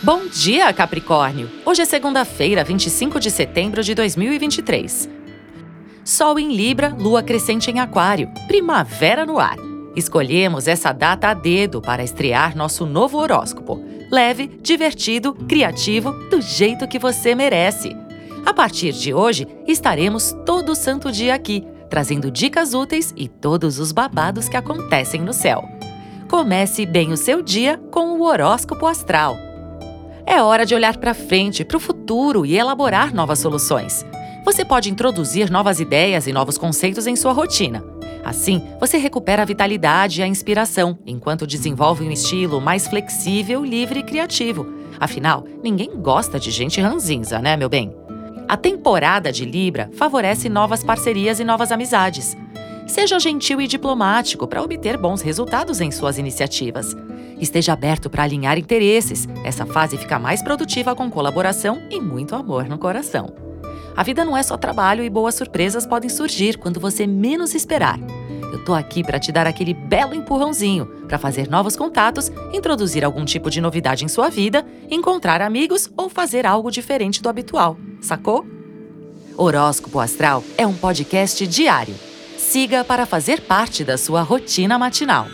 Bom dia, Capricórnio! Hoje é segunda-feira, 25 de setembro de 2023. Sol em Libra, lua crescente em Aquário, primavera no ar. Escolhemos essa data a dedo para estrear nosso novo horóscopo. Leve, divertido, criativo, do jeito que você merece. A partir de hoje, estaremos todo santo dia aqui, trazendo dicas úteis e todos os babados que acontecem no céu. Comece bem o seu dia com o horóscopo astral. É hora de olhar para frente, para o futuro e elaborar novas soluções. Você pode introduzir novas ideias e novos conceitos em sua rotina. Assim, você recupera a vitalidade e a inspiração, enquanto desenvolve um estilo mais flexível, livre e criativo. Afinal, ninguém gosta de gente ranzinza, né, meu bem? A temporada de Libra favorece novas parcerias e novas amizades. Seja gentil e diplomático para obter bons resultados em suas iniciativas. Esteja aberto para alinhar interesses. Essa fase fica mais produtiva com colaboração e muito amor no coração. A vida não é só trabalho e boas surpresas podem surgir quando você menos esperar. Eu tô aqui para te dar aquele belo empurrãozinho, para fazer novos contatos, introduzir algum tipo de novidade em sua vida, encontrar amigos ou fazer algo diferente do habitual. Sacou? Horóscopo Astral é um podcast diário. Siga para fazer parte da sua rotina matinal.